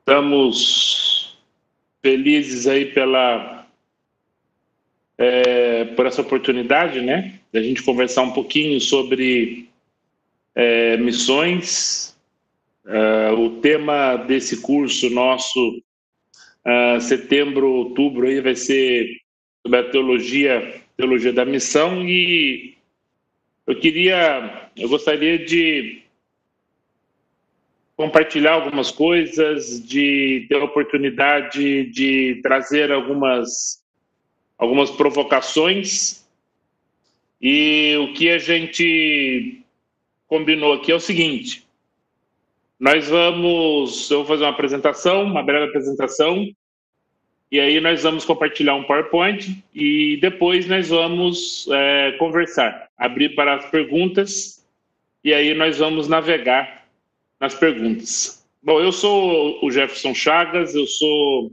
Estamos felizes aí pela é, por essa oportunidade, né, da gente conversar um pouquinho sobre é, missões. É, o tema desse curso nosso, é, setembro, outubro, aí vai ser sobre a teologia, teologia da missão e eu queria, eu gostaria de compartilhar algumas coisas, de ter a oportunidade de trazer algumas, algumas provocações. E o que a gente combinou aqui é o seguinte: nós vamos, eu vou fazer uma apresentação, uma breve apresentação, e aí nós vamos compartilhar um PowerPoint e depois nós vamos é, conversar, abrir para as perguntas e aí nós vamos navegar nas perguntas. Bom, eu sou o Jefferson Chagas, eu sou,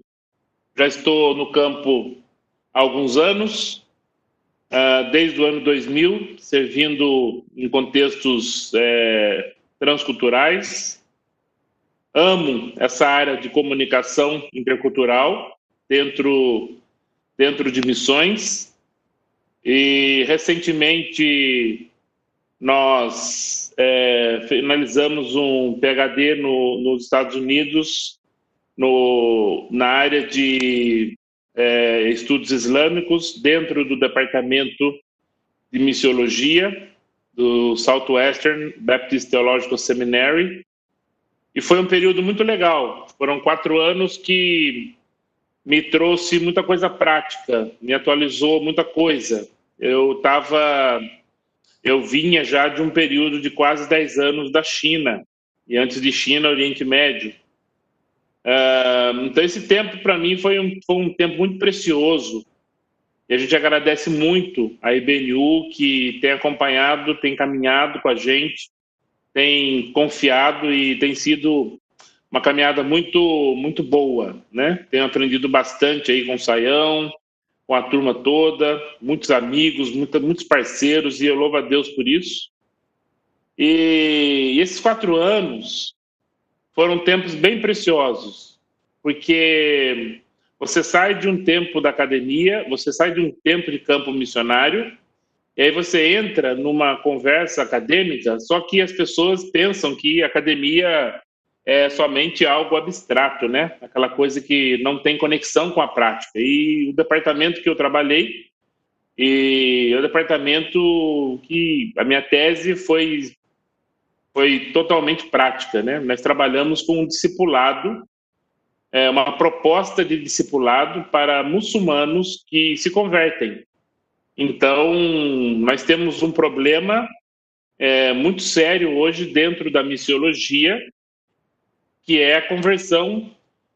já estou no campo há alguns anos, uh, desde o ano 2000, servindo em contextos é, transculturais. Amo essa área de comunicação intercultural dentro, dentro de missões. E recentemente nós é, finalizamos um PhD no, nos Estados Unidos no, na área de é, estudos islâmicos dentro do departamento de missiologia do Southwestern Baptist Theological Seminary e foi um período muito legal. Foram quatro anos que me trouxe muita coisa prática, me atualizou muita coisa. Eu estava eu vinha já de um período de quase 10 anos da China, e antes de China, Oriente Médio. Uh, então, esse tempo, para mim, foi um, foi um tempo muito precioso. E a gente agradece muito a IBNU, que tem acompanhado, tem caminhado com a gente, tem confiado e tem sido uma caminhada muito, muito boa, né? Tenho aprendido bastante aí com o Saião, com a turma toda, muitos amigos, muita, muitos parceiros, e eu louvo a Deus por isso. E, e esses quatro anos foram tempos bem preciosos, porque você sai de um tempo da academia, você sai de um tempo de campo missionário, e aí você entra numa conversa acadêmica, só que as pessoas pensam que academia é somente algo abstrato, né? Aquela coisa que não tem conexão com a prática. E o departamento que eu trabalhei, e é o departamento que a minha tese foi foi totalmente prática, né? Nós trabalhamos com um discipulado, é, uma proposta de discipulado para muçulmanos que se convertem. Então, nós temos um problema é, muito sério hoje dentro da missiologia, que é a conversão,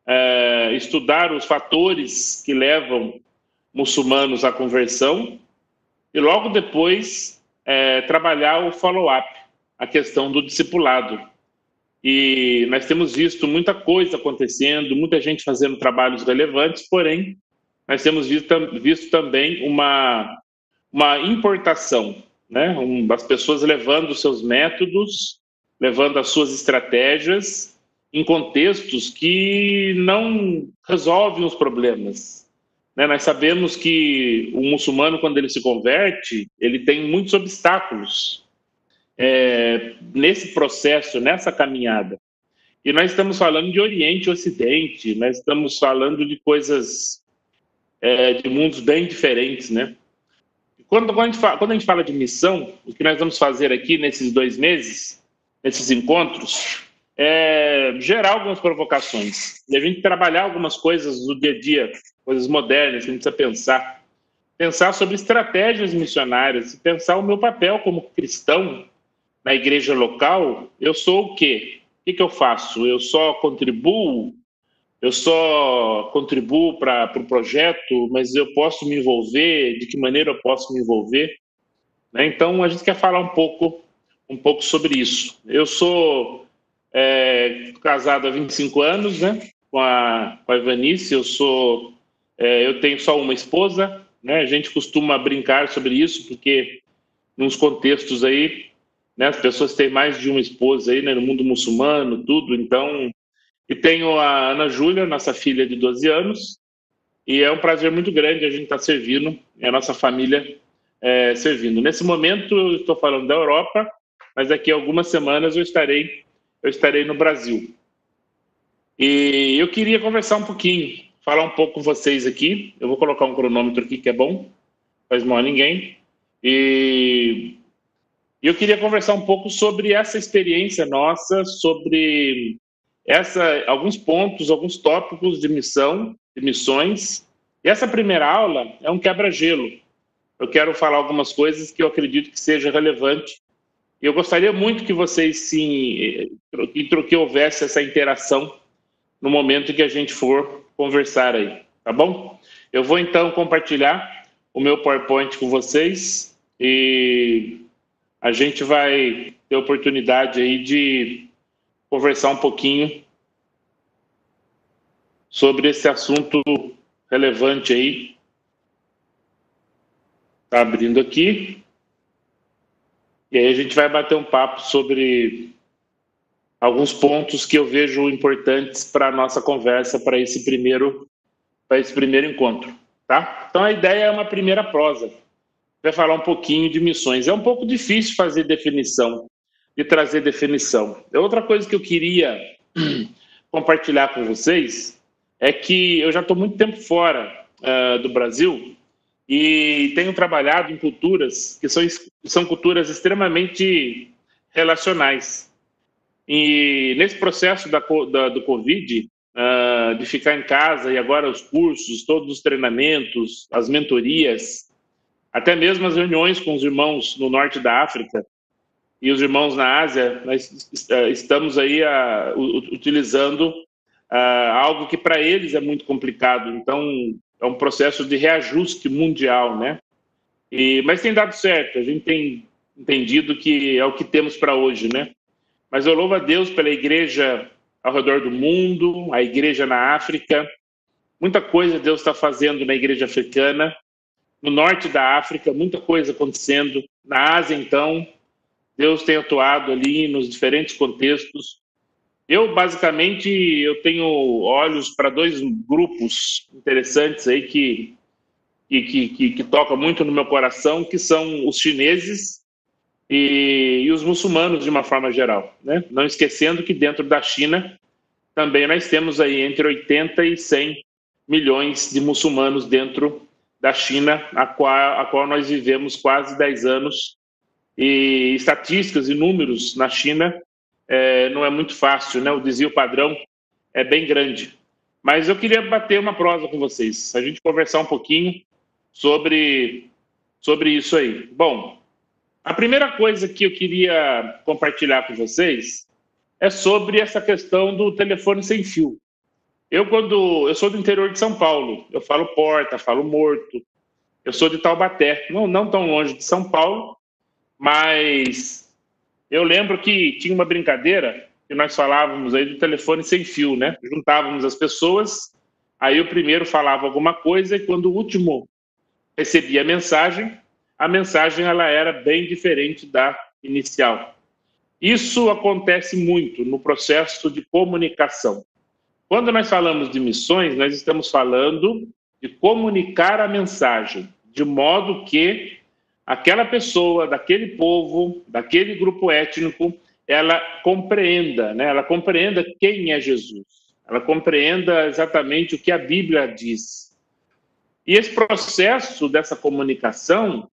é, estudar os fatores que levam muçulmanos à conversão e logo depois é, trabalhar o follow-up, a questão do discipulado. E nós temos visto muita coisa acontecendo, muita gente fazendo trabalhos relevantes, porém, nós temos visto, visto também uma, uma importação, né? Um, as pessoas levando seus métodos, levando as suas estratégias em contextos que não resolvem os problemas. Né? Nós sabemos que o muçulmano, quando ele se converte, ele tem muitos obstáculos é, nesse processo, nessa caminhada. E nós estamos falando de Oriente e Ocidente, nós estamos falando de coisas, é, de mundos bem diferentes, né? Quando, quando, a gente fala, quando a gente fala de missão, o que nós vamos fazer aqui nesses dois meses, nesses encontros, é, gerar algumas provocações e a gente trabalhar algumas coisas do dia a dia, coisas modernas que a gente precisa pensar. Pensar sobre estratégias missionárias, pensar o meu papel como cristão na igreja local. Eu sou o quê? O que, que eu faço? Eu só contribuo? Eu só contribuo para o pro projeto, mas eu posso me envolver? De que maneira eu posso me envolver? Né? Então, a gente quer falar um pouco, um pouco sobre isso. Eu sou é, casado há 25 anos, né? Com a, com a Ivanice, eu sou, é, eu tenho só uma esposa, né? A gente costuma brincar sobre isso porque nos contextos aí, né? As pessoas têm mais de uma esposa aí, né? No mundo muçulmano, tudo. Então, E tenho a Ana Júlia, nossa filha de 12 anos, e é um prazer muito grande a gente estar tá servindo, e a nossa família é, servindo. Nesse momento, eu estou falando da Europa, mas daqui a algumas semanas eu estarei, eu estarei no Brasil. E eu queria conversar um pouquinho, falar um pouco com vocês aqui. Eu vou colocar um cronômetro aqui que é bom, faz mal a ninguém. E eu queria conversar um pouco sobre essa experiência nossa, sobre essa, alguns pontos, alguns tópicos de missão, de missões. E essa primeira aula é um quebra-gelo. Eu quero falar algumas coisas que eu acredito que seja relevante. Eu gostaria muito que vocês sim, que, que houvesse essa interação no momento que a gente for conversar aí, tá bom? Eu vou então compartilhar o meu PowerPoint com vocês e a gente vai ter oportunidade aí de conversar um pouquinho sobre esse assunto relevante aí. Tá abrindo aqui. E aí a gente vai bater um papo sobre alguns pontos que eu vejo importantes para a nossa conversa para esse primeiro para esse primeiro encontro, tá? Então a ideia é uma primeira prosa. Vai falar um pouquinho de missões. É um pouco difícil fazer definição, de trazer definição. Outra coisa que eu queria compartilhar com vocês é que eu já estou muito tempo fora uh, do Brasil e tenho trabalhado em culturas que são, são culturas extremamente relacionais. E nesse processo da, da do Covid, uh, de ficar em casa e agora os cursos, todos os treinamentos, as mentorias, até mesmo as reuniões com os irmãos no norte da África e os irmãos na Ásia, nós estamos aí uh, utilizando uh, algo que para eles é muito complicado. Então, é um processo de reajuste mundial, né? E, mas tem dado certo, a gente tem entendido que é o que temos para hoje, né? Mas eu louvo a Deus pela igreja ao redor do mundo, a igreja na África. Muita coisa Deus está fazendo na igreja africana. No norte da África, muita coisa acontecendo. Na Ásia, então, Deus tem atuado ali nos diferentes contextos. Eu, basicamente, eu tenho olhos para dois grupos interessantes aí que, que, que, que tocam muito no meu coração, que são os chineses e, e os muçulmanos de uma forma geral. Né? Não esquecendo que dentro da China também nós temos aí entre 80 e 100 milhões de muçulmanos dentro da China, a qual, a qual nós vivemos quase 10 anos. E estatísticas e números na China é, não é muito fácil, né? o desvio padrão é bem grande. Mas eu queria bater uma prosa com vocês, a gente conversar um pouquinho sobre, sobre isso aí. Bom, a primeira coisa que eu queria compartilhar com vocês é sobre essa questão do telefone sem fio. Eu quando eu sou do interior de São Paulo, eu falo porta, falo morto. Eu sou de Taubaté, não, não tão longe de São Paulo, mas eu lembro que tinha uma brincadeira que nós falávamos aí do telefone sem fio, né? Juntávamos as pessoas, aí o primeiro falava alguma coisa e quando o último recebia a mensagem, a mensagem ela era bem diferente da inicial. Isso acontece muito no processo de comunicação. Quando nós falamos de missões, nós estamos falando de comunicar a mensagem, de modo que aquela pessoa, daquele povo, daquele grupo étnico, ela compreenda, né? ela compreenda quem é Jesus, ela compreenda exatamente o que a Bíblia diz. E esse processo dessa comunicação,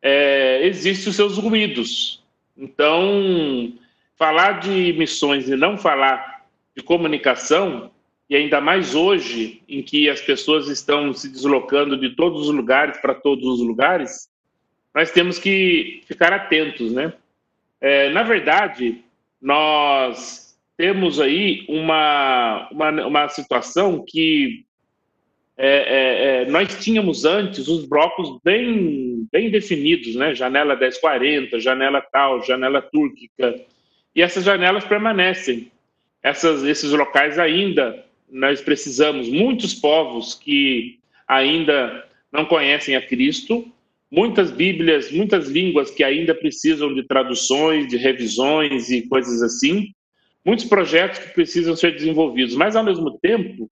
é, existem os seus ruídos. Então, falar de missões e não falar de comunicação, e ainda mais hoje, em que as pessoas estão se deslocando de todos os lugares para todos os lugares, nós temos que ficar atentos, né? É, na verdade, nós temos aí uma, uma, uma situação que é, é, é, nós tínhamos antes os blocos bem, bem definidos, né? Janela 1040, janela tal, janela túrquica. E essas janelas permanecem. Essas, esses locais ainda nós precisamos, muitos povos que ainda não conhecem a Cristo, muitas Bíblias, muitas línguas que ainda precisam de traduções, de revisões e coisas assim, muitos projetos que precisam ser desenvolvidos, mas ao mesmo tempo,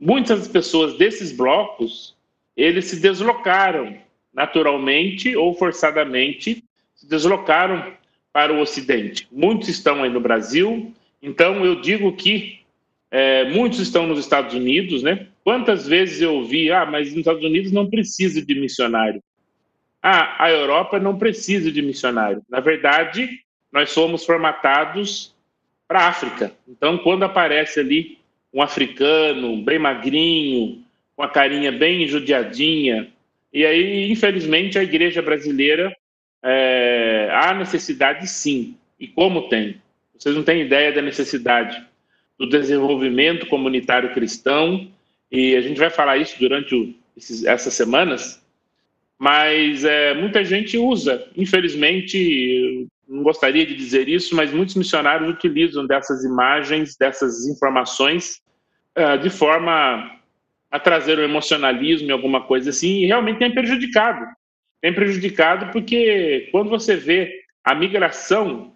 muitas pessoas desses blocos, eles se deslocaram naturalmente ou forçadamente, se deslocaram para o Ocidente. Muitos estão aí no Brasil, então eu digo que é, muitos estão nos Estados Unidos, né? Quantas vezes eu ouvi, ah, mas nos Estados Unidos não precisa de missionário. Ah, a Europa não precisa de missionário. Na verdade, nós somos formatados para a África. Então, quando aparece ali um africano bem magrinho, com a carinha bem judiadinha, e aí, infelizmente, a igreja brasileira é, há necessidade sim, e como tem. Vocês não têm ideia da necessidade do desenvolvimento comunitário cristão, e a gente vai falar isso durante o, esses, essas semanas, mas é, muita gente usa, infelizmente, não gostaria de dizer isso, mas muitos missionários utilizam dessas imagens, dessas informações, uh, de forma a trazer o emocionalismo e alguma coisa assim, e realmente tem prejudicado. Tem prejudicado porque quando você vê a migração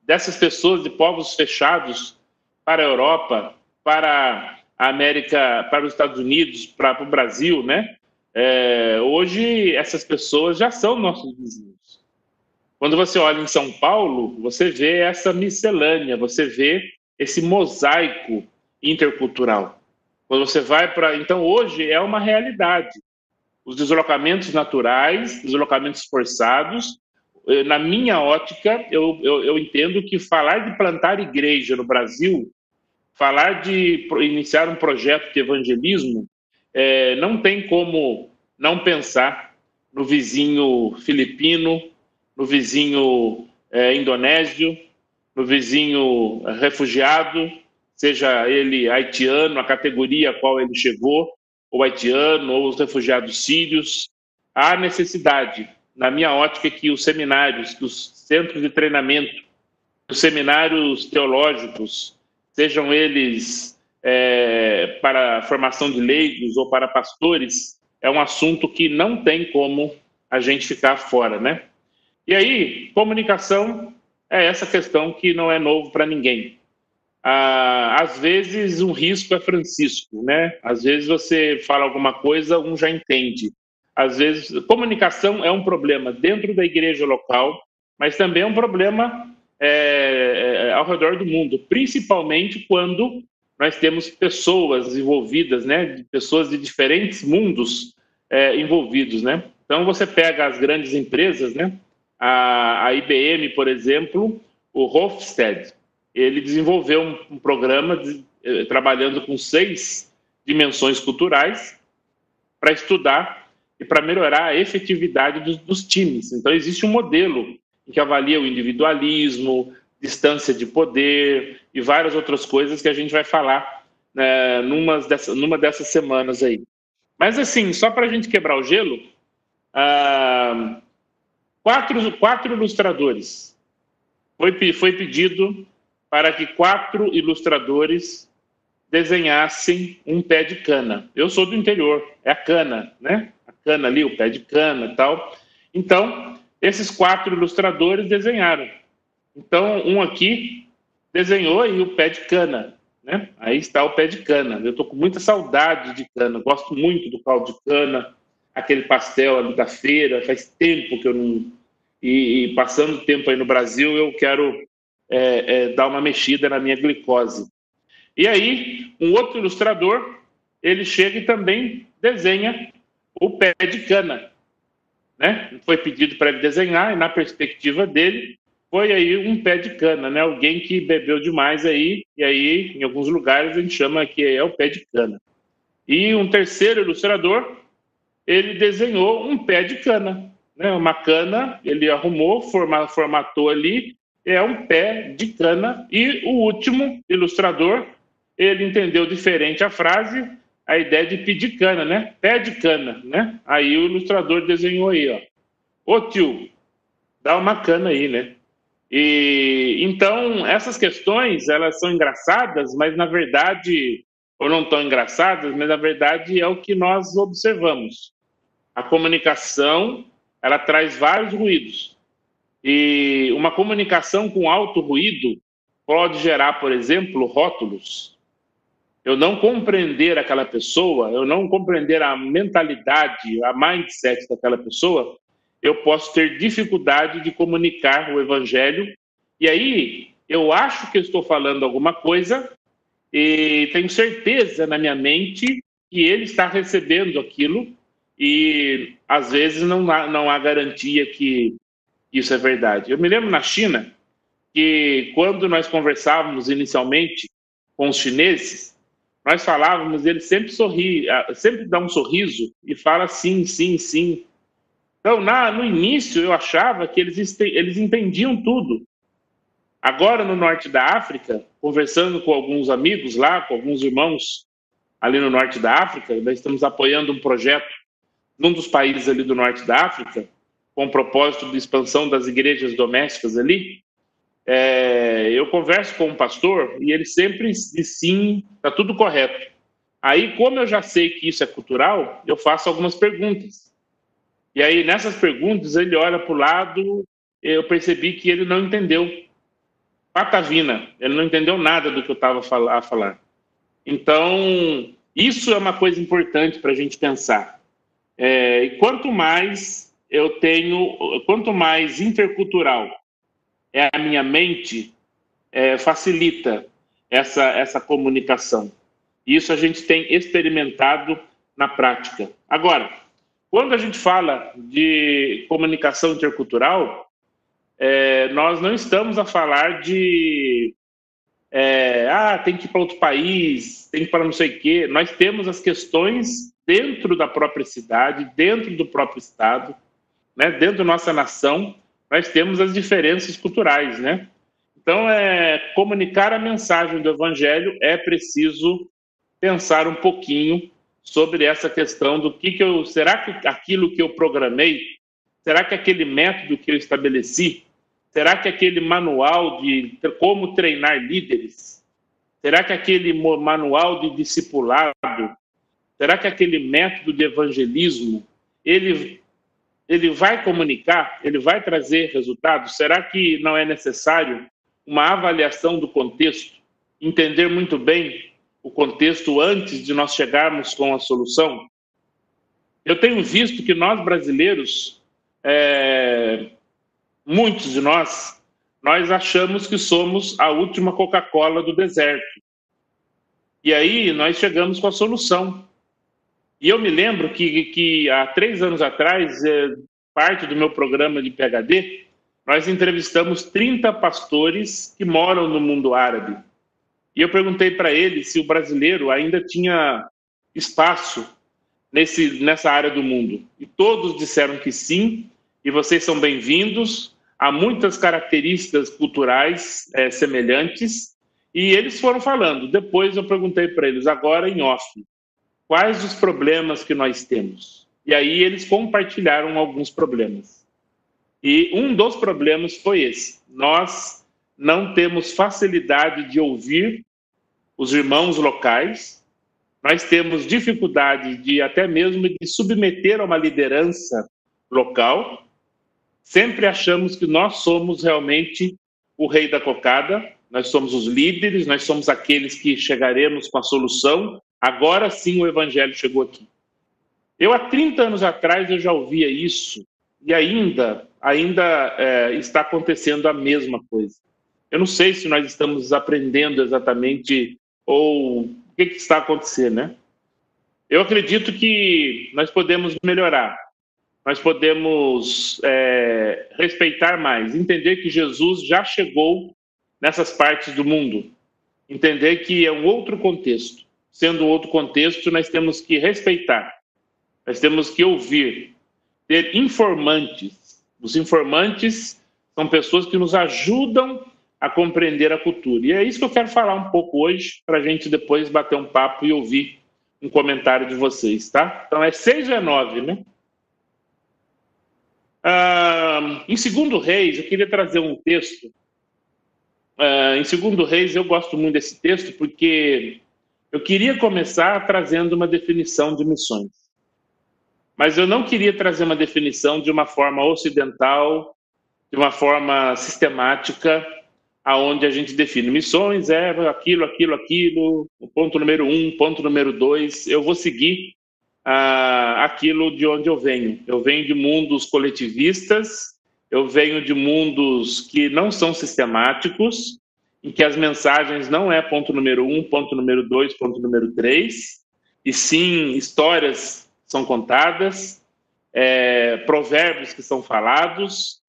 dessas pessoas de povos fechados para a Europa, para a América, para os Estados Unidos, para o Brasil, né? É, hoje essas pessoas já são nossos vizinhos. Quando você olha em São Paulo, você vê essa miscelânea, você vê esse mosaico intercultural. Quando você vai para. Então, hoje é uma realidade. Os deslocamentos naturais, deslocamentos forçados. Eh, na minha ótica, eu, eu, eu entendo que falar de plantar igreja no Brasil falar de iniciar um projeto de evangelismo, é, não tem como não pensar no vizinho filipino, no vizinho é, indonésio, no vizinho refugiado, seja ele haitiano, a categoria a qual ele chegou, ou haitiano, ou os refugiados sírios. Há necessidade, na minha ótica, que os seminários, que os centros de treinamento, os seminários teológicos, sejam eles é, para formação de leigos ou para pastores, é um assunto que não tem como a gente ficar fora, né? E aí, comunicação é essa questão que não é novo para ninguém. Ah, às vezes, um risco é Francisco, né? Às vezes você fala alguma coisa, um já entende. Às vezes, comunicação é um problema dentro da igreja local, mas também é um problema é, é, ao redor do mundo, principalmente quando nós temos pessoas envolvidas, né, pessoas de diferentes mundos é, envolvidos, né. Então você pega as grandes empresas, né, a, a IBM, por exemplo, o Hofstede, ele desenvolveu um, um programa de, eh, trabalhando com seis dimensões culturais para estudar e para melhorar a efetividade dos, dos times. Então existe um modelo que avalia o individualismo, distância de poder e várias outras coisas que a gente vai falar né, numa, dessa, numa dessas semanas aí. Mas assim, só para a gente quebrar o gelo, ah, quatro, quatro ilustradores. Foi, foi pedido para que quatro ilustradores desenhassem um pé de cana. Eu sou do interior, é a cana, né? A cana ali, o pé de cana e tal. Então, esses quatro ilustradores desenharam. Então, um aqui desenhou aí o pé de cana, né? Aí está o pé de cana. Eu estou com muita saudade de cana, gosto muito do caldo de cana, aquele pastel ali da feira, faz tempo que eu não... E, e passando tempo aí no Brasil, eu quero é, é, dar uma mexida na minha glicose. E aí, um outro ilustrador, ele chega e também desenha o pé de cana né? Foi pedido para ele desenhar e na perspectiva dele foi aí um pé de cana, né? Alguém que bebeu demais aí e aí em alguns lugares a gente chama que é o pé de cana. E um terceiro ilustrador, ele desenhou um pé de cana, né? Uma cana, ele arrumou, formatou ali, é um pé de cana. E o último ilustrador, ele entendeu diferente a frase a ideia de pedir cana, né? Pé de cana, né? Aí o ilustrador desenhou aí, ó. Ô tio, dá uma cana aí, né? E então essas questões elas são engraçadas, mas na verdade ou não tão engraçadas, mas na verdade é o que nós observamos. A comunicação ela traz vários ruídos e uma comunicação com alto ruído pode gerar, por exemplo, rótulos. Eu não compreender aquela pessoa, eu não compreender a mentalidade, a mindset daquela pessoa, eu posso ter dificuldade de comunicar o evangelho. E aí, eu acho que estou falando alguma coisa e tenho certeza na minha mente que ele está recebendo aquilo e às vezes não há, não há garantia que isso é verdade. Eu me lembro na China que quando nós conversávamos inicialmente com os chineses, nós falávamos, ele sempre sorri, ah, sempre dá um sorriso e fala sim, sim, sim. Então, na, no início, eu achava que eles, eles entendiam tudo. Agora, no norte da África, conversando com alguns amigos lá, com alguns irmãos ali no norte da África, nós estamos apoiando um projeto num dos países ali do norte da África, com o propósito de expansão das igrejas domésticas ali, é, eu converso com um pastor e ele sempre diz sim, está tudo correto. Aí, como eu já sei que isso é cultural, eu faço algumas perguntas. E aí, nessas perguntas, ele olha para o lado, eu percebi que ele não entendeu. Patavina, ele não entendeu nada do que eu estava a falar. Então, isso é uma coisa importante para a gente pensar. É, e quanto mais eu tenho, quanto mais intercultural é a minha mente, é, facilita essa, essa comunicação. Isso a gente tem experimentado na prática. Agora, quando a gente fala de comunicação intercultural, é, nós não estamos a falar de é, ah, tem que ir para outro país, tem que ir para não sei o quê. Nós temos as questões dentro da própria cidade, dentro do próprio estado, né, dentro da nossa nação, nós temos as diferenças culturais, né? Então, é, comunicar a mensagem do Evangelho é preciso pensar um pouquinho sobre essa questão do que, que eu. Será que aquilo que eu programei, será que aquele método que eu estabeleci, será que aquele manual de como treinar líderes, será que aquele manual de discipulado, será que aquele método de evangelismo, ele ele vai comunicar, ele vai trazer resultados? Será que não é necessário uma avaliação do contexto, entender muito bem o contexto antes de nós chegarmos com a solução? Eu tenho visto que nós brasileiros, é, muitos de nós, nós achamos que somos a última Coca-Cola do deserto. E aí nós chegamos com a solução. E eu me lembro que, que há três anos atrás, é, parte do meu programa de PHD, nós entrevistamos 30 pastores que moram no mundo árabe. E eu perguntei para eles se o brasileiro ainda tinha espaço nesse, nessa área do mundo. E todos disseram que sim, e vocês são bem-vindos. Há muitas características culturais é, semelhantes. E eles foram falando. Depois eu perguntei para eles, agora em off, quais os problemas que nós temos. E aí eles compartilharam alguns problemas. E um dos problemas foi esse: nós não temos facilidade de ouvir os irmãos locais, nós temos dificuldade de até mesmo de submeter a uma liderança local. Sempre achamos que nós somos realmente o rei da cocada, nós somos os líderes, nós somos aqueles que chegaremos com a solução, Agora sim o evangelho chegou aqui. Eu há 30 anos atrás eu já ouvia isso e ainda ainda é, está acontecendo a mesma coisa. Eu não sei se nós estamos aprendendo exatamente ou o que, que está acontecendo, né? Eu acredito que nós podemos melhorar, nós podemos é, respeitar mais, entender que Jesus já chegou nessas partes do mundo, entender que é um outro contexto sendo outro contexto, nós temos que respeitar, nós temos que ouvir, ter informantes. Os informantes são pessoas que nos ajudam a compreender a cultura. E é isso que eu quero falar um pouco hoje, para a gente depois bater um papo e ouvir um comentário de vocês, tá? Então é 6 a 9, né? Ah, em Segundo Reis, eu queria trazer um texto. Ah, em Segundo Reis, eu gosto muito desse texto porque eu queria começar trazendo uma definição de missões, mas eu não queria trazer uma definição de uma forma ocidental, de uma forma sistemática, aonde a gente define missões, é aquilo, aquilo, aquilo, o ponto número um, ponto número dois, eu vou seguir ah, aquilo de onde eu venho. Eu venho de mundos coletivistas, eu venho de mundos que não são sistemáticos, em que as mensagens não é ponto número um, ponto número dois, ponto número três, e sim histórias são contadas, é, provérbios que são falados,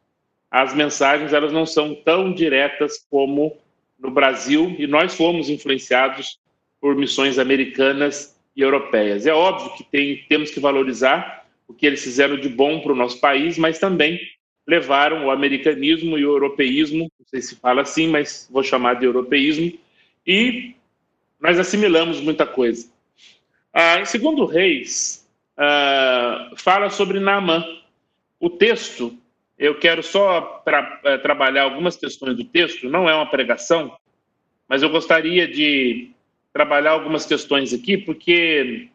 as mensagens elas não são tão diretas como no Brasil e nós fomos influenciados por missões americanas e europeias. É óbvio que tem, temos que valorizar o que eles fizeram de bom para o nosso país, mas também levaram o americanismo e o europeísmo, não sei se fala assim, mas vou chamar de europeísmo, e nós assimilamos muita coisa. Ah, segundo Reis, ah, fala sobre Naamã. O texto eu quero só eh, trabalhar algumas questões do texto, não é uma pregação, mas eu gostaria de trabalhar algumas questões aqui, porque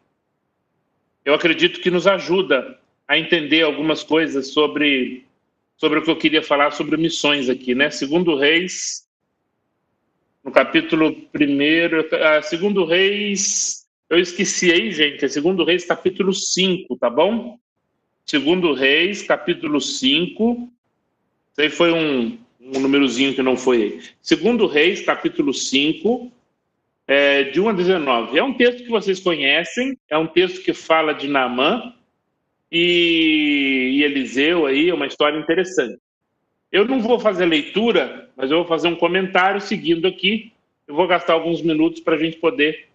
eu acredito que nos ajuda a entender algumas coisas sobre, sobre o que eu queria falar sobre missões aqui, né? Segundo Reis, no capítulo primeiro, ah, segundo Reis, eu esqueci aí, gente, é segundo Reis, capítulo 5, tá bom? Segundo Reis, capítulo 5. Isso aí foi um, um númerozinho que não foi. Segundo Reis, capítulo 5, é, de 1 a 19. É um texto que vocês conhecem, é um texto que fala de Naamã e, e Eliseu aí, é uma história interessante. Eu não vou fazer leitura, mas eu vou fazer um comentário seguindo aqui. Eu vou gastar alguns minutos para a gente poder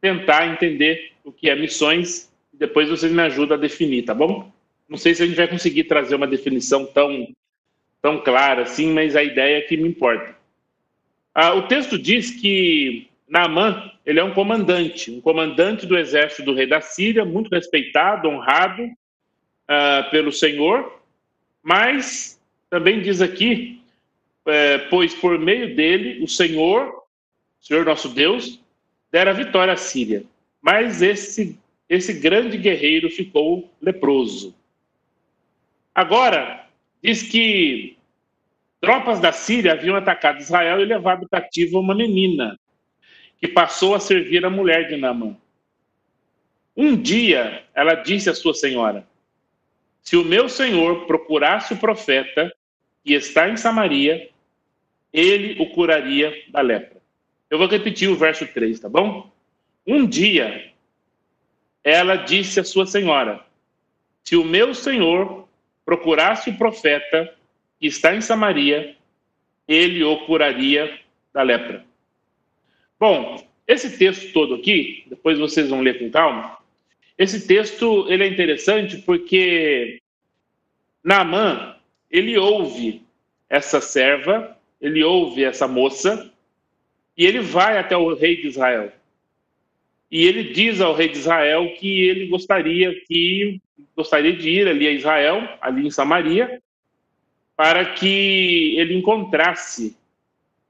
tentar entender o que é missões. Depois vocês me ajudam a definir, tá bom? Não sei se a gente vai conseguir trazer uma definição tão, tão clara assim, mas a ideia é que me importa. Ah, o texto diz que Naamã, ele é um comandante, um comandante do exército do rei da Síria, muito respeitado, honrado ah, pelo Senhor, mas também diz aqui, é, pois por meio dele o Senhor, Senhor nosso Deus, dera vitória à Síria. Mas esse, esse grande guerreiro ficou leproso. Agora, diz que tropas da Síria haviam atacado Israel e levado cativa uma menina, que passou a servir a mulher de Naamã. Um dia, ela disse à sua senhora: Se o meu senhor procurasse o profeta que está em Samaria, ele o curaria da lepra. Eu vou repetir o verso 3, tá bom? Um dia, ela disse à sua senhora: Se o meu senhor procurasse o profeta que está em Samaria, ele o curaria da lepra. Bom, esse texto todo aqui, depois vocês vão ler com calma. Esse texto ele é interessante porque Naamã ele ouve essa serva, ele ouve essa moça e ele vai até o rei de Israel. E ele diz ao rei de Israel que ele gostaria que gostaria de ir ali a Israel, ali em Samaria, para que ele encontrasse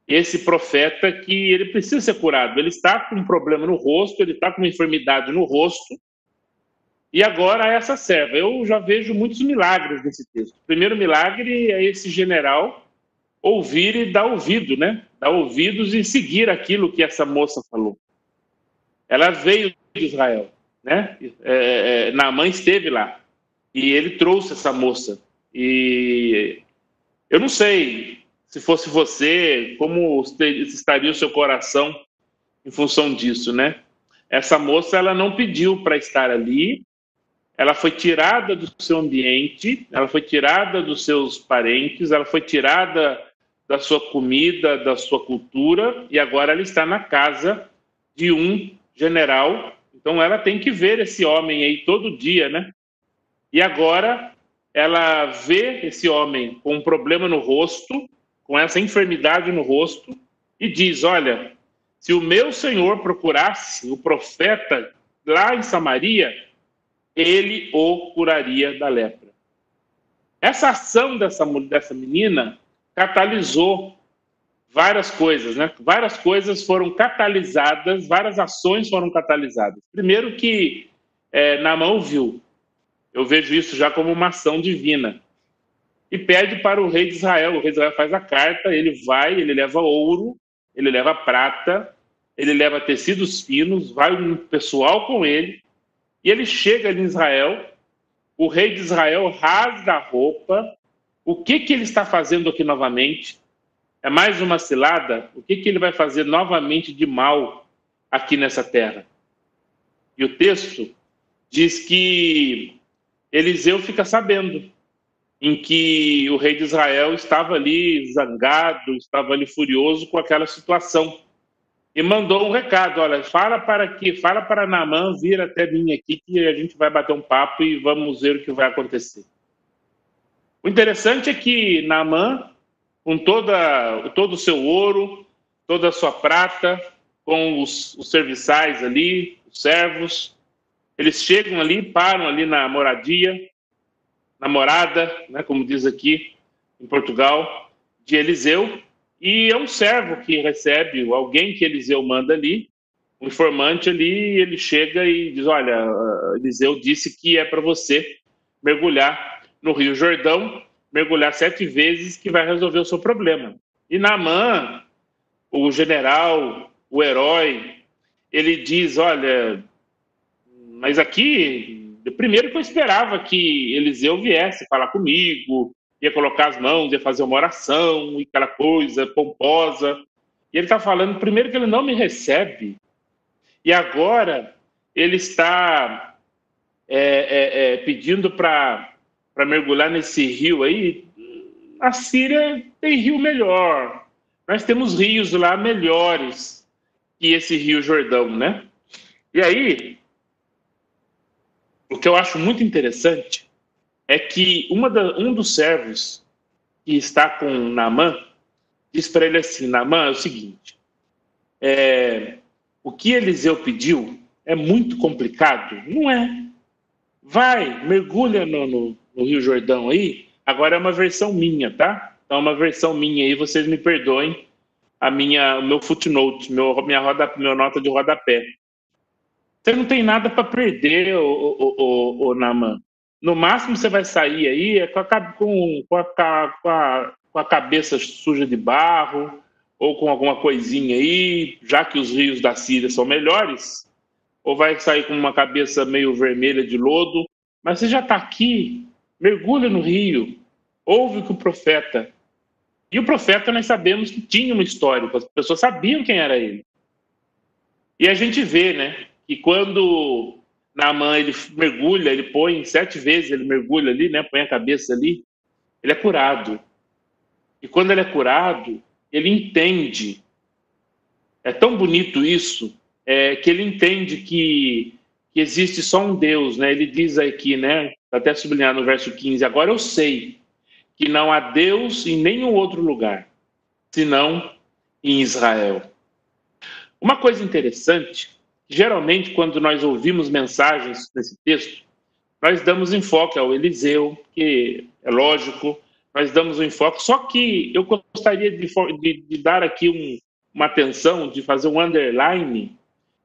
esse profeta que ele precisa ser curado. Ele está com um problema no rosto, ele está com uma enfermidade no rosto. E agora essa serva. Eu já vejo muitos milagres nesse texto. O primeiro milagre é esse general ouvir e dar ouvido, né? Dar ouvidos e seguir aquilo que essa moça falou. Ela veio de Israel né? É, é, Naamã esteve lá e ele trouxe essa moça. E eu não sei se fosse você, como estaria o seu coração em função disso, né? Essa moça, ela não pediu para estar ali, ela foi tirada do seu ambiente, ela foi tirada dos seus parentes, ela foi tirada da sua comida, da sua cultura, e agora ela está na casa de um general então ela tem que ver esse homem aí todo dia, né? E agora ela vê esse homem com um problema no rosto, com essa enfermidade no rosto, e diz: Olha, se o meu senhor procurasse o profeta lá em Samaria, ele o curaria da lepra. Essa ação dessa, dessa menina catalisou várias coisas, né? Várias coisas foram catalisadas, várias ações foram catalisadas. Primeiro que é, Namã viu, eu vejo isso já como uma ação divina. e pede para o rei de Israel. O rei de Israel faz a carta, ele vai, ele leva ouro, ele leva prata, ele leva tecidos finos, vai um pessoal com ele, e ele chega em Israel, o rei de Israel rasga a roupa, o que, que ele está fazendo aqui novamente? É mais uma cilada? O que, que ele vai fazer novamente de mal aqui nessa terra? E o texto diz que Eliseu fica sabendo em que o rei de Israel estava ali zangado, estava ali furioso com aquela situação. E mandou um recado, olha, fala para que, fala para Naamã vir até mim aqui que a gente vai bater um papo e vamos ver o que vai acontecer. O interessante é que Naamã, com toda, todo o seu ouro, toda a sua prata, com os, os serviçais ali, os servos, eles chegam ali, param ali na moradia, namorada, né, como diz aqui em Portugal, de Eliseu, e é um servo que recebe, alguém que Eliseu manda ali, um informante ali, ele chega e diz: Olha, Eliseu disse que é para você mergulhar no Rio Jordão, mergulhar sete vezes, que vai resolver o seu problema. E Naamã, o general, o herói, ele diz: Olha, mas aqui primeiro que eu esperava que Eliseu viesse falar comigo, ia colocar as mãos, ia fazer uma oração, e aquela coisa pomposa. E ele está falando, primeiro, que ele não me recebe, e agora ele está é, é, é, pedindo para mergulhar nesse rio aí. A Síria tem rio melhor. Nós temos rios lá melhores que esse rio Jordão, né? E aí, o que eu acho muito interessante é que da, um dos servos que está com Naamã diz para ele assim: Naamã, é o seguinte, é, o que Eliseu pediu é muito complicado? Não é. Vai, mergulha no, no, no Rio Jordão aí. Agora é uma versão minha, tá? Então, é uma versão minha aí, vocês me perdoem a minha, o meu footnote, meu, minha, roda, minha nota de rodapé. Você não tem nada para perder, o, o, o, o Naman. No máximo você vai sair aí é com, a, com, com, a, com, a, cabeça suja de barro ou com alguma coisinha aí, já que os rios da Síria são melhores, ou vai sair com uma cabeça meio vermelha de lodo, mas você já está aqui, mergulha no rio, ouve que o profeta. E o profeta nós sabemos que tinha uma história, as pessoas sabiam quem era ele. E a gente vê, né? E quando Naaman ele mergulha, ele põe sete vezes, ele mergulha ali, né? Põe a cabeça ali, ele é curado. E quando ele é curado, ele entende. É tão bonito isso, é, que ele entende que, que existe só um Deus, né? Ele diz aqui, né? Até sublinhar no verso 15: Agora eu sei que não há Deus em nenhum outro lugar, senão em Israel. Uma coisa interessante Geralmente, quando nós ouvimos mensagens nesse texto, nós damos enfoque ao Eliseu, que é lógico, nós damos um enfoque, só que eu gostaria de, de, de dar aqui um, uma atenção, de fazer um underline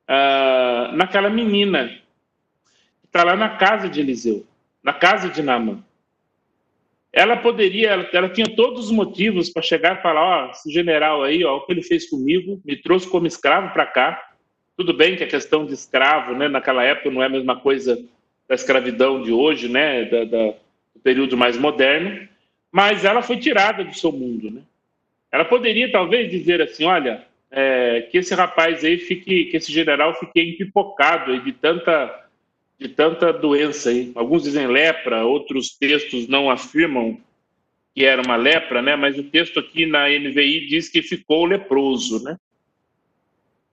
uh, naquela menina que está lá na casa de Eliseu, na casa de Naamã. Ela poderia, ela, ela tinha todos os motivos para chegar e falar: Ó, oh, esse general aí, ó, o que ele fez comigo, me trouxe como escravo para cá, tudo bem que a questão de escravo, né, naquela época não é a mesma coisa da escravidão de hoje, né, da, da, do período mais moderno, mas ela foi tirada do seu mundo, né? Ela poderia talvez dizer assim, olha, é, que esse rapaz aí fique, que esse general fique empipocado aí de tanta de tanta doença aí. Alguns dizem lepra, outros textos não afirmam que era uma lepra, né? Mas o texto aqui na NVI diz que ficou leproso, né?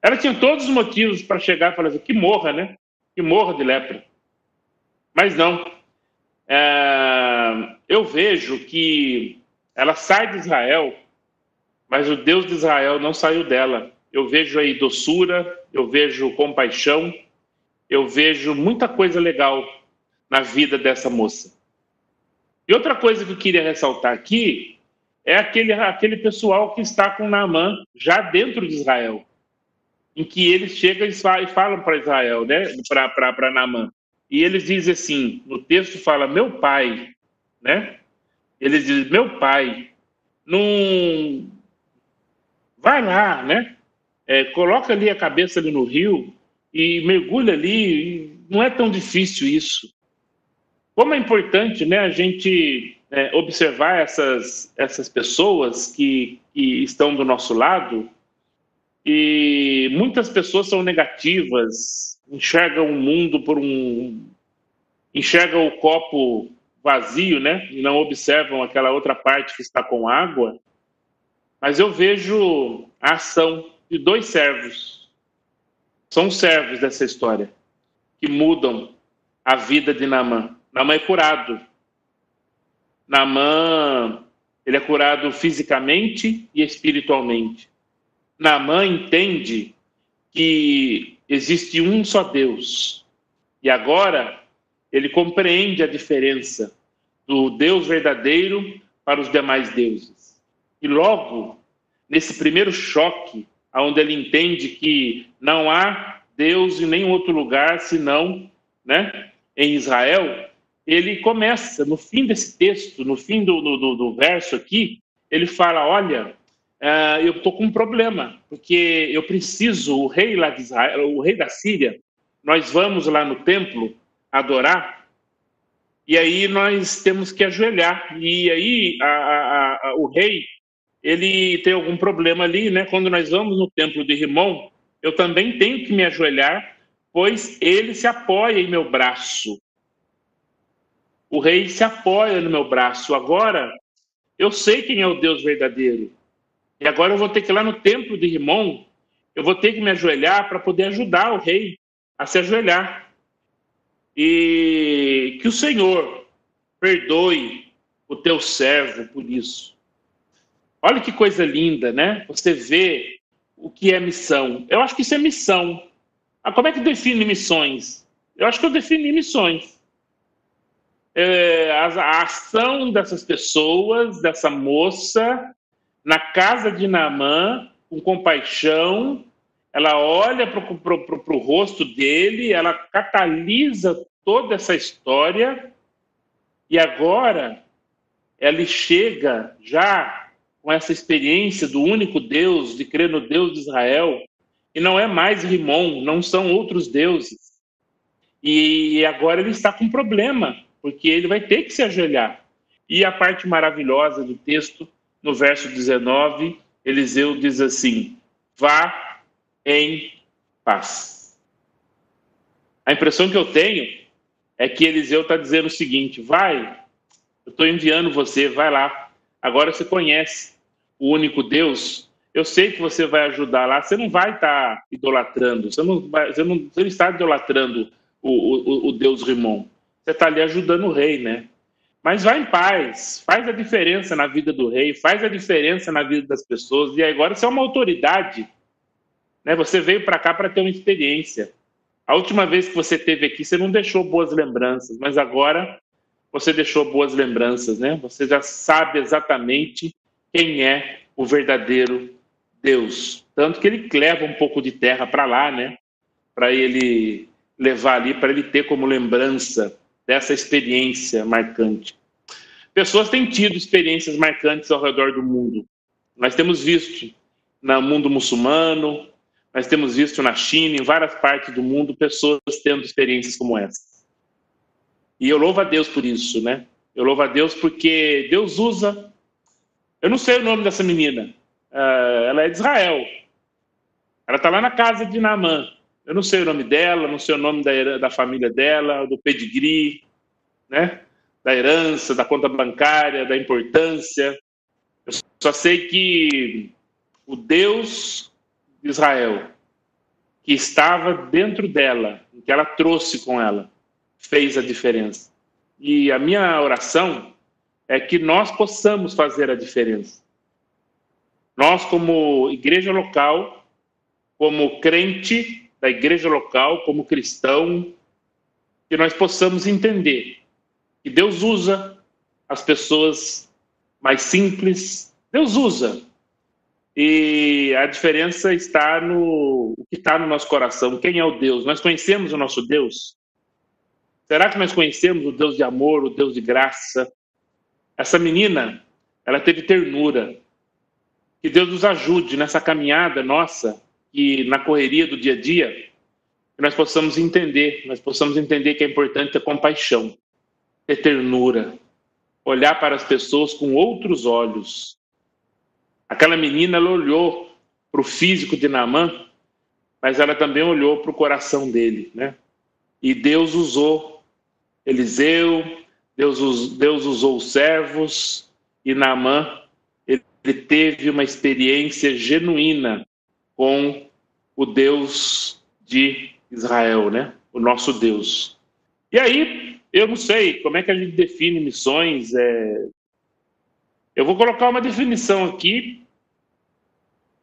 Ela tinha todos os motivos para chegar e falar assim, que morra, né? Que morra de lepra. Mas não. É, eu vejo que ela sai de Israel, mas o Deus de Israel não saiu dela. Eu vejo aí doçura, eu vejo compaixão, eu vejo muita coisa legal na vida dessa moça. E outra coisa que eu queria ressaltar aqui é aquele, aquele pessoal que está com Naamã já dentro de Israel em que eles chegam e falam para Israel, né, para Naamã. E eles dizem assim, no texto fala, meu pai, né? Eles dizem: Meu pai, não. Vai lá, né? É, coloca ali a cabeça ali no rio e mergulha ali. Não é tão difícil isso. Como é importante né, a gente é, observar essas, essas pessoas que, que estão do nosso lado e muitas pessoas são negativas, enxergam o mundo por um. enxergam o copo vazio, né? E não observam aquela outra parte que está com água. Mas eu vejo a ação de dois servos. São servos dessa história que mudam a vida de Namã. Namã é curado. Namã, ele é curado fisicamente e espiritualmente. Namã entende que existe um só Deus. E agora ele compreende a diferença do Deus verdadeiro para os demais deuses. E logo, nesse primeiro choque, onde ele entende que não há Deus em nenhum outro lugar senão né, em Israel, ele começa, no fim desse texto, no fim do, do, do verso aqui, ele fala: Olha, uh, eu estou com um problema, porque eu preciso, o rei lá de Israel, o rei da Síria, nós vamos lá no templo adorar, e aí nós temos que ajoelhar, e aí a, a, a, o rei, ele tem algum problema ali, né? Quando nós vamos no templo de Rimon, eu também tenho que me ajoelhar, pois ele se apoia em meu braço. O rei se apoia no meu braço. Agora, eu sei quem é o Deus verdadeiro. E agora eu vou ter que ir lá no templo de Rimon, eu vou ter que me ajoelhar para poder ajudar o rei a se ajoelhar. E que o Senhor perdoe o teu servo por isso. Olha que coisa linda, né? Você vê o que é missão. Eu acho que isso é missão. Ah, como é que define missões? Eu acho que eu defini missões. É, a, a ação dessas pessoas, dessa moça, na casa de Naamã, com compaixão, ela olha para o rosto dele, ela catalisa toda essa história, e agora ela chega já com essa experiência do único Deus, de crer no Deus de Israel, e não é mais Rimon, não são outros deuses. E agora ele está com um problema, porque ele vai ter que se ajoelhar. E a parte maravilhosa do texto no verso 19, Eliseu diz assim: vá em paz. A impressão que eu tenho é que Eliseu está dizendo o seguinte: vai, eu estou enviando você, vai lá. Agora você conhece o único Deus. Eu sei que você vai ajudar lá. Você não vai estar tá idolatrando. Você não, vai, você, não, você não está idolatrando o, o, o Deus Rimon. Você está ali ajudando o rei, né? Mas vá em paz, faz a diferença na vida do rei, faz a diferença na vida das pessoas. E agora você é uma autoridade. Né? Você veio para cá para ter uma experiência. A última vez que você esteve aqui, você não deixou boas lembranças, mas agora você deixou boas lembranças, né? Você já sabe exatamente quem é o verdadeiro Deus. Tanto que ele leva um pouco de terra para lá, né? Para ele levar ali, para ele ter como lembrança dessa experiência marcante. Pessoas têm tido experiências marcantes ao redor do mundo. Nós temos visto no mundo muçulmano, nós temos visto na China, em várias partes do mundo, pessoas tendo experiências como essa. E eu louvo a Deus por isso, né? Eu louvo a Deus porque Deus usa. Eu não sei o nome dessa menina. Uh, ela é de Israel. Ela está lá na casa de Naamã. Eu não sei o nome dela, não sei o nome da, da família dela, do pedigree, né? da herança, da conta bancária, da importância. Eu só sei que o Deus de Israel, que estava dentro dela, que ela trouxe com ela, fez a diferença. E a minha oração é que nós possamos fazer a diferença. Nós, como igreja local, como crente, da igreja local, como cristão, que nós possamos entender que Deus usa as pessoas mais simples, Deus usa. E a diferença está no o que está no nosso coração. Quem é o Deus? Nós conhecemos o nosso Deus? Será que nós conhecemos o Deus de amor, o Deus de graça? Essa menina, ela teve ternura. Que Deus nos ajude nessa caminhada nossa, e na correria do dia a dia, que nós possamos entender, nós possamos entender que é importante ter compaixão, ter ternura, olhar para as pessoas com outros olhos. Aquela menina, ela olhou para o físico de Naamã, mas ela também olhou para o coração dele, né? E Deus usou Eliseu, Deus, Deus usou os servos, e Naamã, ele, ele teve uma experiência genuína com o Deus de Israel, né? O nosso Deus. E aí, eu não sei como é que a gente define missões. É... Eu vou colocar uma definição aqui.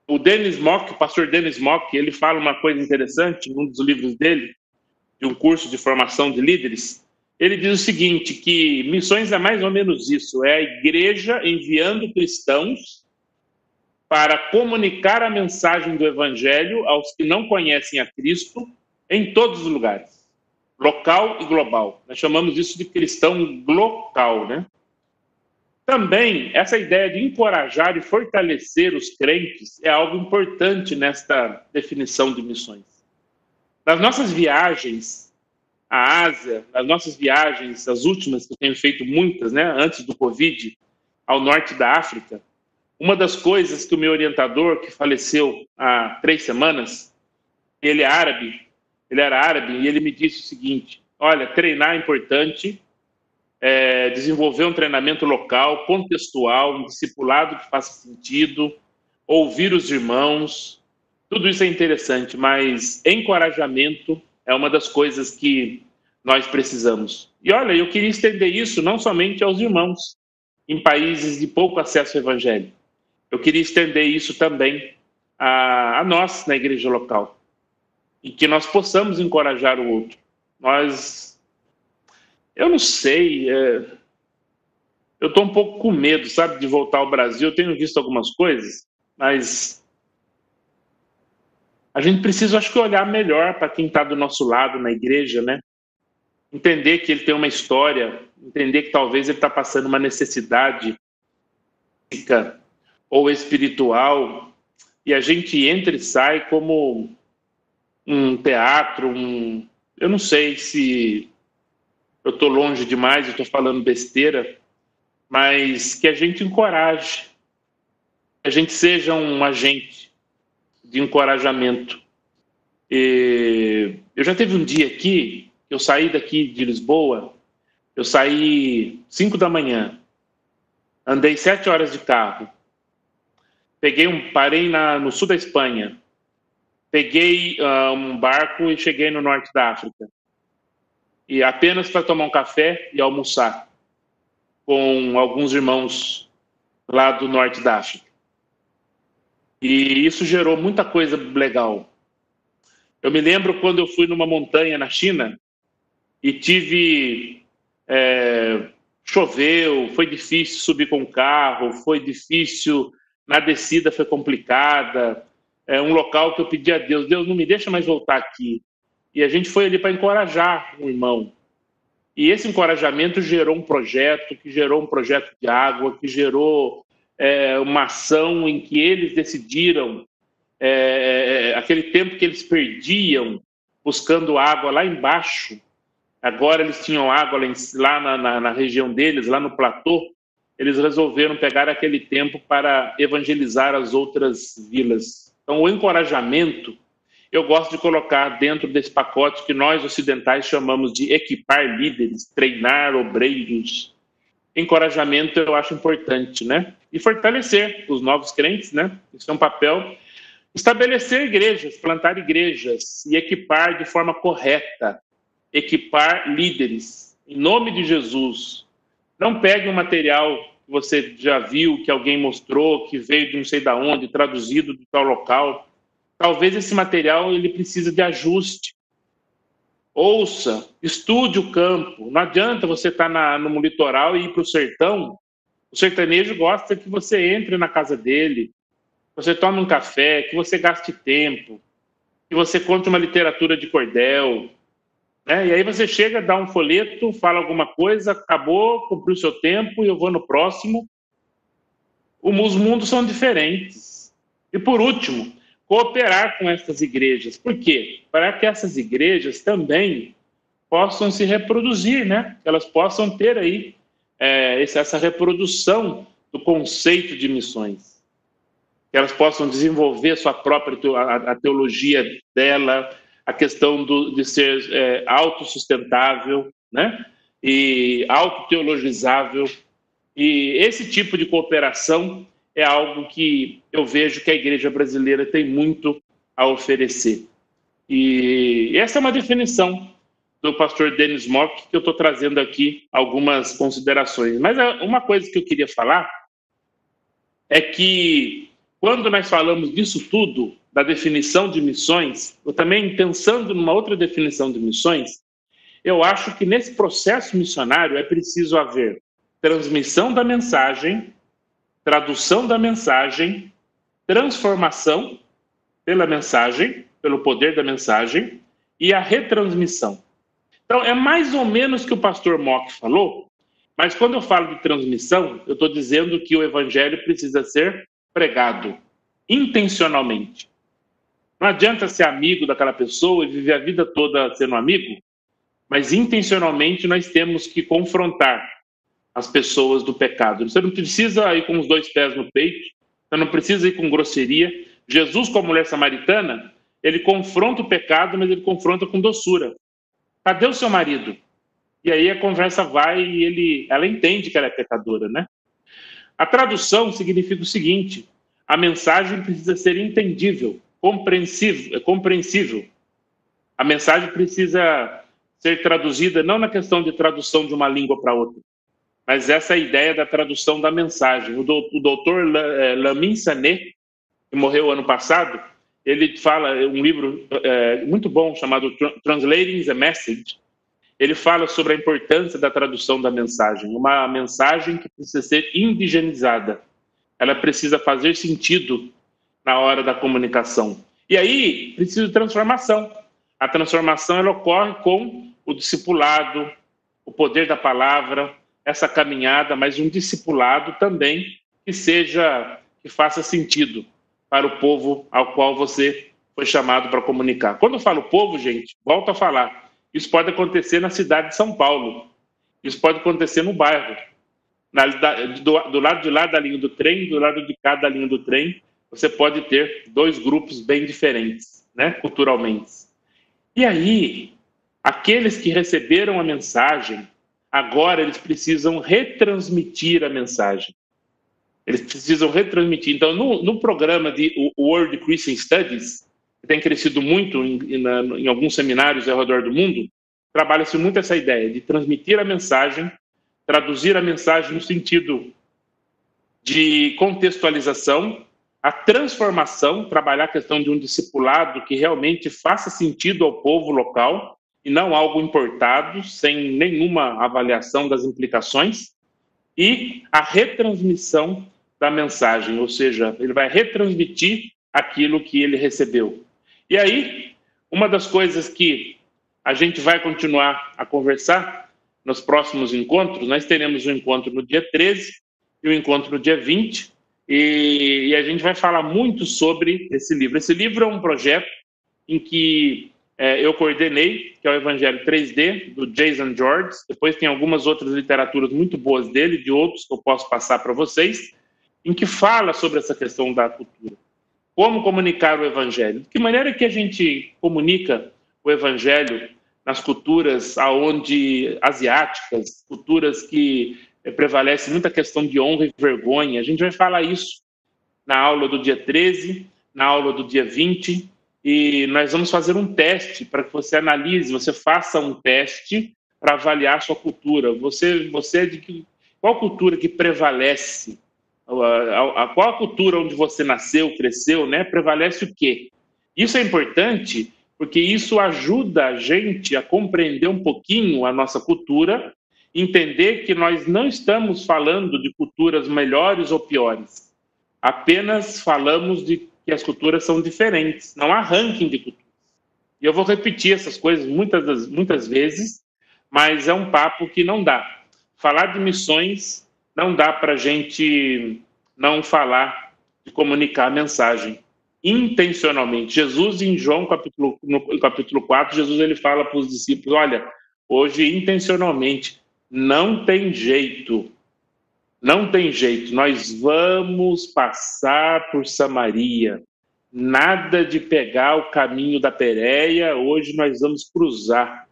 O Dennis Mock, o pastor Dennis Mock, ele fala uma coisa interessante em um dos livros dele, de um curso de formação de líderes. Ele diz o seguinte, que missões é mais ou menos isso, é a igreja enviando cristãos para comunicar a mensagem do evangelho aos que não conhecem a Cristo em todos os lugares, local e global. Nós chamamos isso de cristão local, né? Também, essa ideia de encorajar e fortalecer os crentes é algo importante nesta definição de missões. Nas nossas viagens à Ásia, nas nossas viagens, as últimas que eu tenho feito muitas, né, antes do Covid, ao norte da África, uma das coisas que o meu orientador, que faleceu há três semanas, ele é árabe, ele era árabe, e ele me disse o seguinte: olha, treinar é importante, é, desenvolver um treinamento local, contextual, um discipulado que faça sentido, ouvir os irmãos, tudo isso é interessante, mas encorajamento é uma das coisas que nós precisamos. E olha, eu queria estender isso não somente aos irmãos em países de pouco acesso ao evangelho. Eu queria estender isso também a, a nós na igreja local e que nós possamos encorajar o outro. Nós, eu não sei, é, eu estou um pouco com medo, sabe, de voltar ao Brasil. Eu tenho visto algumas coisas, mas a gente precisa, acho que, olhar melhor para quem está do nosso lado na igreja, né? Entender que ele tem uma história, entender que talvez ele está passando uma necessidade física ou espiritual, e a gente entra e sai como um teatro, um. Eu não sei se eu estou longe demais, eu estou falando besteira, mas que a gente encoraje, que a gente seja um agente de encorajamento. E eu já teve um dia aqui, eu saí daqui de Lisboa, eu saí 5 da manhã, andei sete horas de carro, peguei um, parei na, no sul da Espanha, peguei uh, um barco e cheguei no norte da África. E apenas para tomar um café e almoçar com alguns irmãos lá do norte da África. E isso gerou muita coisa legal. Eu me lembro quando eu fui numa montanha na China e tive. É, choveu, foi difícil subir com o carro, foi difícil, na descida foi complicada, é, um local que eu pedi a Deus, Deus não me deixa mais voltar aqui. E a gente foi ali para encorajar um irmão. E esse encorajamento gerou um projeto, que gerou um projeto de água, que gerou é, uma ação em que eles decidiram é, é aquele tempo que eles perdiam buscando água lá embaixo. Agora eles tinham água lá na, na, na região deles, lá no platô. Eles resolveram pegar aquele tempo para evangelizar as outras vilas então, o encorajamento, eu gosto de colocar dentro desse pacote que nós ocidentais chamamos de equipar líderes, treinar obreiros. Encorajamento eu acho importante, né? E fortalecer os novos crentes, né? Isso é um papel. Estabelecer igrejas, plantar igrejas e equipar de forma correta. Equipar líderes. Em nome de Jesus. Não pegue um material que você já viu, que alguém mostrou, que veio de não sei da onde, traduzido de tal local. Talvez esse material ele precise de ajuste. Ouça, estude o campo. Não adianta você estar tá no litoral e ir para o sertão. O sertanejo gosta que você entre na casa dele, você tome um café, que você gaste tempo, que você conte uma literatura de cordel. Né? E aí você chega, dá um folheto, fala alguma coisa, acabou, cumpriu o seu tempo e eu vou no próximo. Os mundos são diferentes. E por último, cooperar com essas igrejas. Por quê? Para que essas igrejas também possam se reproduzir, né? Elas possam ter aí é, essa reprodução do conceito de missões. Que elas possam desenvolver sua própria a, teologia dela, a questão do, de ser é, autossustentável, né? E autoteologizável. E esse tipo de cooperação é algo que eu vejo que a igreja brasileira tem muito a oferecer. E essa é uma definição do pastor Denis Mock, que eu estou trazendo aqui algumas considerações. Mas é, uma coisa que eu queria falar é que quando nós falamos disso tudo, da definição de missões, eu também pensando numa outra definição de missões, eu acho que nesse processo missionário é preciso haver transmissão da mensagem, tradução da mensagem, transformação pela mensagem, pelo poder da mensagem e a retransmissão. Então, é mais ou menos que o pastor Mock falou, mas quando eu falo de transmissão, eu estou dizendo que o evangelho precisa ser pregado intencionalmente. Não adianta ser amigo daquela pessoa e viver a vida toda sendo amigo, mas intencionalmente nós temos que confrontar as pessoas do pecado. Você não precisa ir com os dois pés no peito, você não precisa ir com grosseria. Jesus, com a mulher samaritana, ele confronta o pecado, mas ele confronta com doçura. Cadê o seu marido? E aí a conversa vai e ele, ela entende que ela é pecadora, né? A tradução significa o seguinte: a mensagem precisa ser entendível, compreensível, compreensível. A mensagem precisa ser traduzida não na questão de tradução de uma língua para outra, mas essa é a ideia da tradução da mensagem. O, doutor eh, Lamin Sané, que morreu ano passado, ele fala um livro é, muito bom chamado Translating the Message. Ele fala sobre a importância da tradução da mensagem, uma mensagem que precisa ser indigenizada. Ela precisa fazer sentido na hora da comunicação. E aí precisa de transformação. A transformação ela ocorre com o discipulado, o poder da palavra, essa caminhada, mas um discipulado também que seja que faça sentido para o povo ao qual você foi chamado para comunicar. Quando eu falo povo, gente, volto a falar. Isso pode acontecer na cidade de São Paulo. Isso pode acontecer no bairro. Na, do, do lado de lá da linha do trem, do lado de cá da linha do trem, você pode ter dois grupos bem diferentes, né, culturalmente. E aí, aqueles que receberam a mensagem, agora eles precisam retransmitir a mensagem. Eles precisam retransmitir. Então, no, no programa de World Christian Studies, que tem crescido muito em, em, em alguns seminários ao redor do mundo, trabalha-se muito essa ideia de transmitir a mensagem, traduzir a mensagem no sentido de contextualização, a transformação, trabalhar a questão de um discipulado que realmente faça sentido ao povo local e não algo importado, sem nenhuma avaliação das implicações, e a retransmissão da mensagem, ou seja, ele vai retransmitir aquilo que ele recebeu. E aí, uma das coisas que a gente vai continuar a conversar nos próximos encontros, nós teremos um encontro no dia 13 e um encontro no dia 20, e, e a gente vai falar muito sobre esse livro. Esse livro é um projeto em que é, eu coordenei, que é o Evangelho 3D, do Jason George. Depois tem algumas outras literaturas muito boas dele, de outros que eu posso passar para vocês em que fala sobre essa questão da cultura. Como comunicar o evangelho? De que maneira que a gente comunica o evangelho nas culturas aonde asiáticas, culturas que eh, prevalece muita questão de honra e vergonha. A gente vai falar isso na aula do dia 13, na aula do dia 20, e nós vamos fazer um teste para que você analise, você faça um teste para avaliar sua cultura. Você, você é de que, qual cultura que prevalece a, a, qual a cultura onde você nasceu, cresceu, né, prevalece o quê? Isso é importante porque isso ajuda a gente a compreender um pouquinho a nossa cultura, entender que nós não estamos falando de culturas melhores ou piores, apenas falamos de que as culturas são diferentes, não há ranking de culturas. E eu vou repetir essas coisas muitas, muitas vezes, mas é um papo que não dá. Falar de missões não dá para a gente não falar de comunicar a mensagem intencionalmente. Jesus, em João capítulo, no capítulo 4, Jesus ele fala para os discípulos: olha, hoje intencionalmente, não tem jeito, não tem jeito, nós vamos passar por Samaria. Nada de pegar o caminho da Pérea, hoje nós vamos cruzar.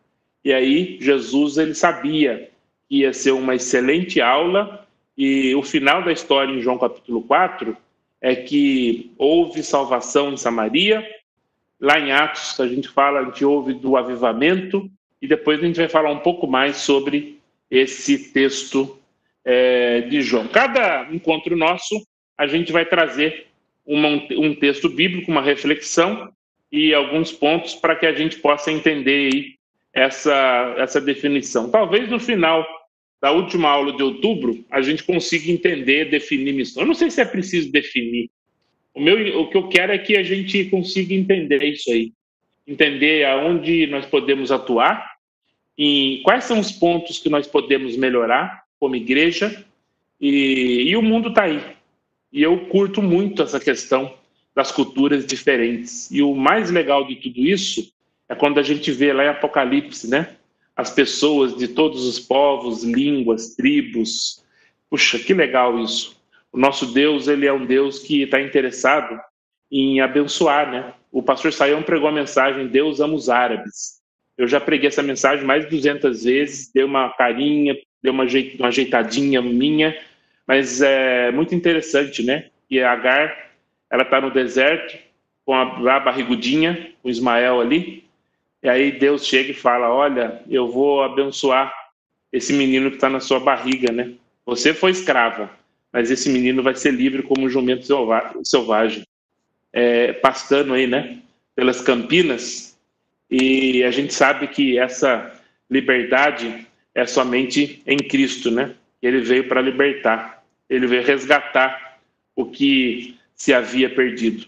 E aí Jesus ele sabia que ia ser uma excelente aula e o final da história em João capítulo 4 é que houve salvação em Samaria. Lá em Atos, a gente fala, a gente ouve do avivamento, e depois a gente vai falar um pouco mais sobre esse texto é, de João. Cada encontro nosso, a gente vai trazer uma, um texto bíblico, uma reflexão e alguns pontos para que a gente possa entender essa, essa definição. Talvez no final da última aula de outubro, a gente consiga entender, definir missão. Eu não sei se é preciso definir. O, meu, o que eu quero é que a gente consiga entender isso aí. Entender aonde nós podemos atuar e quais são os pontos que nós podemos melhorar como igreja. E, e o mundo está aí. E eu curto muito essa questão das culturas diferentes. E o mais legal de tudo isso é quando a gente vê lá em Apocalipse, né? As pessoas de todos os povos, línguas, tribos. Puxa, que legal isso. O nosso Deus, ele é um Deus que está interessado em abençoar, né? O pastor Saião pregou a mensagem Deus ama os árabes. Eu já preguei essa mensagem mais de 200 vezes, dei uma carinha, dei uma, ajeitadinha minha, mas é muito interessante, né? E a Agar, ela está no deserto, com a, a barrigudinha, com Ismael ali, e aí Deus chega e fala: Olha, eu vou abençoar esse menino que está na sua barriga, né? Você foi escrava, mas esse menino vai ser livre como um jumento selvagem, é, pastando aí, né? Pelas campinas. E a gente sabe que essa liberdade é somente em Cristo, né? Ele veio para libertar, ele veio resgatar o que se havia perdido.